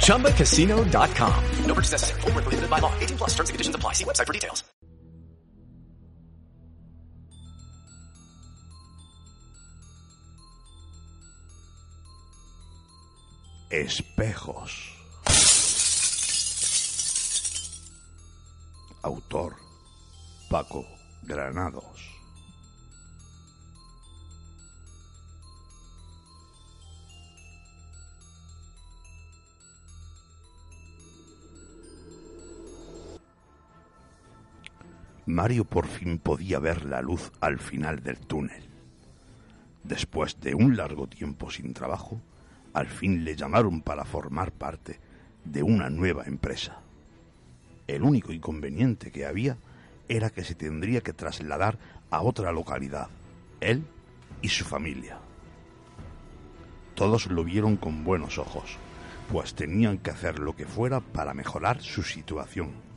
ChumbaCasino.com. No purchase necessary. Void where prohibited by law. 18 plus terms and conditions apply. See website for details. Espejos. Autor Paco Granados. Mario por fin podía ver la luz al final del túnel. Después de un largo tiempo sin trabajo, al fin le llamaron para formar parte de una nueva empresa. El único inconveniente que había era que se tendría que trasladar a otra localidad, él y su familia. Todos lo vieron con buenos ojos, pues tenían que hacer lo que fuera para mejorar su situación.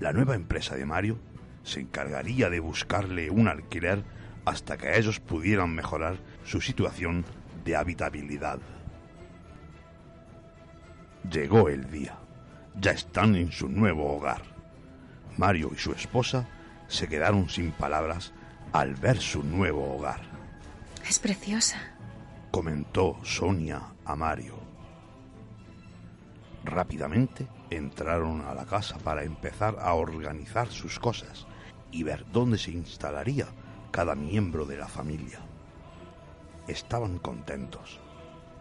La nueva empresa de Mario se encargaría de buscarle un alquiler hasta que ellos pudieran mejorar su situación de habitabilidad. Llegó el día. Ya están en su nuevo hogar. Mario y su esposa se quedaron sin palabras al ver su nuevo hogar. Es preciosa. Comentó Sonia a Mario. Rápidamente entraron a la casa para empezar a organizar sus cosas y ver dónde se instalaría cada miembro de la familia. Estaban contentos.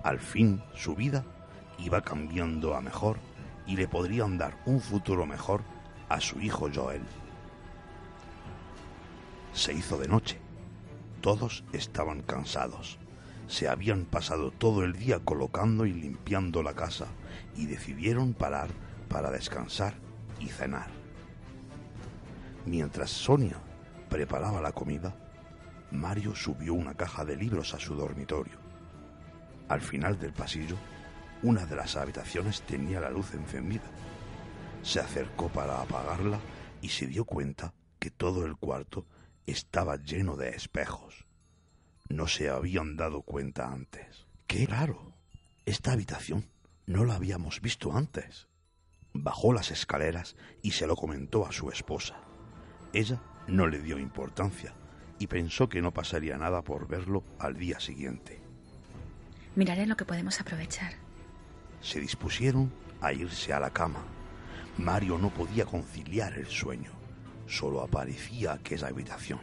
Al fin su vida iba cambiando a mejor y le podrían dar un futuro mejor a su hijo Joel. Se hizo de noche. Todos estaban cansados. Se habían pasado todo el día colocando y limpiando la casa y decidieron parar para descansar y cenar. Mientras Sonia preparaba la comida, Mario subió una caja de libros a su dormitorio. Al final del pasillo, una de las habitaciones tenía la luz encendida. Se acercó para apagarla y se dio cuenta que todo el cuarto estaba lleno de espejos. No se habían dado cuenta antes. ¡Qué raro! Esta habitación no la habíamos visto antes. Bajó las escaleras y se lo comentó a su esposa. Ella no le dio importancia y pensó que no pasaría nada por verlo al día siguiente. Miraré lo que podemos aprovechar. Se dispusieron a irse a la cama. Mario no podía conciliar el sueño. Solo aparecía aquella habitación.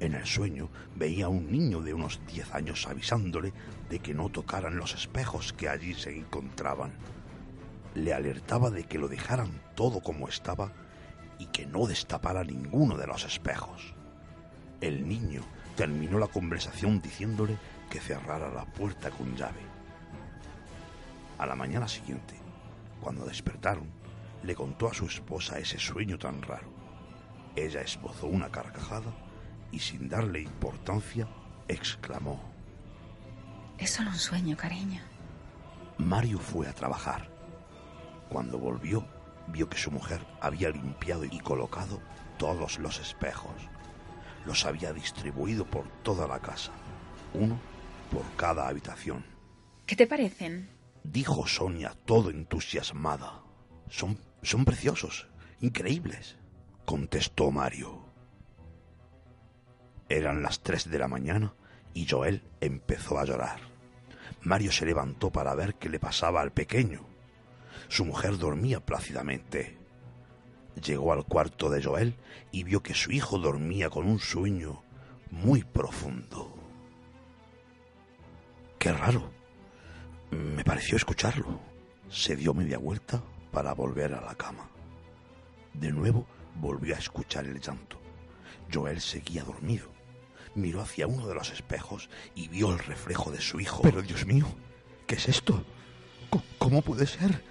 En el sueño veía a un niño de unos diez años avisándole de que no tocaran los espejos que allí se encontraban. Le alertaba de que lo dejaran todo como estaba y que no destapara ninguno de los espejos. El niño terminó la conversación diciéndole que cerrara la puerta con llave. A la mañana siguiente, cuando despertaron, le contó a su esposa ese sueño tan raro. Ella esbozó una carcajada y sin darle importancia, exclamó. Es solo un sueño, cariño. Mario fue a trabajar. Cuando volvió, vio que su mujer había limpiado y colocado todos los espejos. Los había distribuido por toda la casa, uno por cada habitación. ¿Qué te parecen? Dijo Sonia todo entusiasmada. Son, son preciosos, increíbles, contestó Mario. Eran las tres de la mañana y Joel empezó a llorar. Mario se levantó para ver qué le pasaba al pequeño. Su mujer dormía plácidamente. Llegó al cuarto de Joel y vio que su hijo dormía con un sueño muy profundo. Qué raro. Me pareció escucharlo. Se dio media vuelta para volver a la cama. De nuevo volvió a escuchar el llanto. Joel seguía dormido. Miró hacia uno de los espejos y vio el reflejo de su hijo. Pero Dios mío, ¿qué es esto? ¿Cómo, puede ser?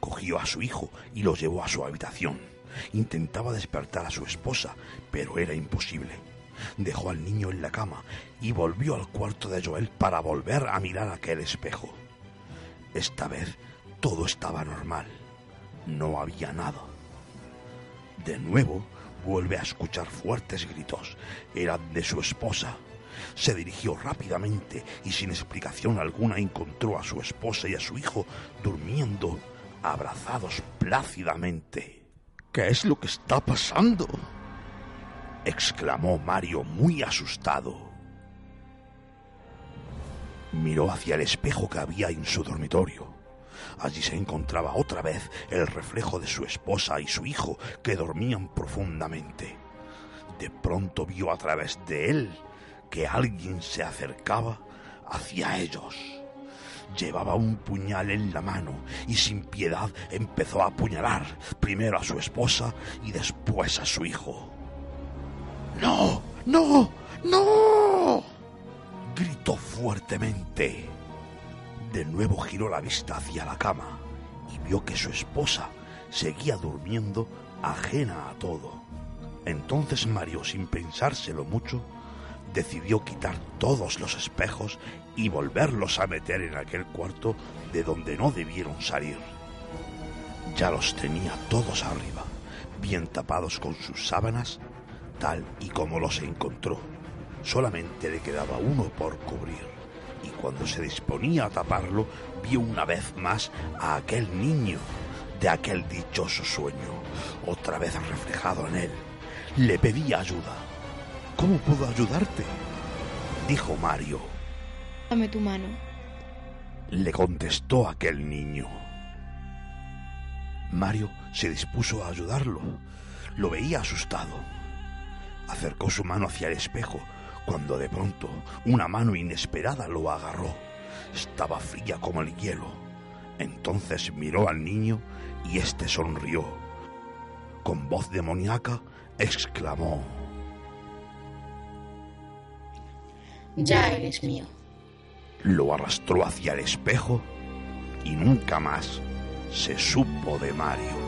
Cogió a su hijo y lo llevó a su habitación. Intentaba despertar a su esposa, pero era imposible. Dejó al niño en la cama y volvió al cuarto de Joel para volver a mirar aquel espejo. Esta vez todo estaba normal. No había nada. De nuevo vuelve a escuchar fuertes gritos. Eran de su esposa. Se dirigió rápidamente y sin explicación alguna encontró a su esposa y a su hijo durmiendo, abrazados plácidamente. ¿Qué es lo que está pasando? exclamó Mario muy asustado. Miró hacia el espejo que había en su dormitorio. Allí se encontraba otra vez el reflejo de su esposa y su hijo que dormían profundamente. De pronto vio a través de él que alguien se acercaba hacia ellos. Llevaba un puñal en la mano y sin piedad empezó a apuñalar primero a su esposa y después a su hijo. ¡No! ¡No! ¡No! Gritó fuertemente. De nuevo giró la vista hacia la cama y vio que su esposa seguía durmiendo ajena a todo. Entonces Mario, sin pensárselo mucho, decidió quitar todos los espejos y volverlos a meter en aquel cuarto de donde no debieron salir. Ya los tenía todos arriba, bien tapados con sus sábanas, tal y como los encontró. Solamente le quedaba uno por cubrir, y cuando se disponía a taparlo, vio una vez más a aquel niño de aquel dichoso sueño, otra vez reflejado en él. Le pedía ayuda. ¿Cómo puedo ayudarte? dijo Mario. Dame tu mano. Le contestó aquel niño. Mario se dispuso a ayudarlo. Lo veía asustado. Acercó su mano hacia el espejo cuando de pronto una mano inesperada lo agarró. Estaba fría como el hielo. Entonces miró al niño y éste sonrió. Con voz demoníaca exclamó. Ya eres mío. Lo arrastró hacia el espejo y nunca más se supo de Mario.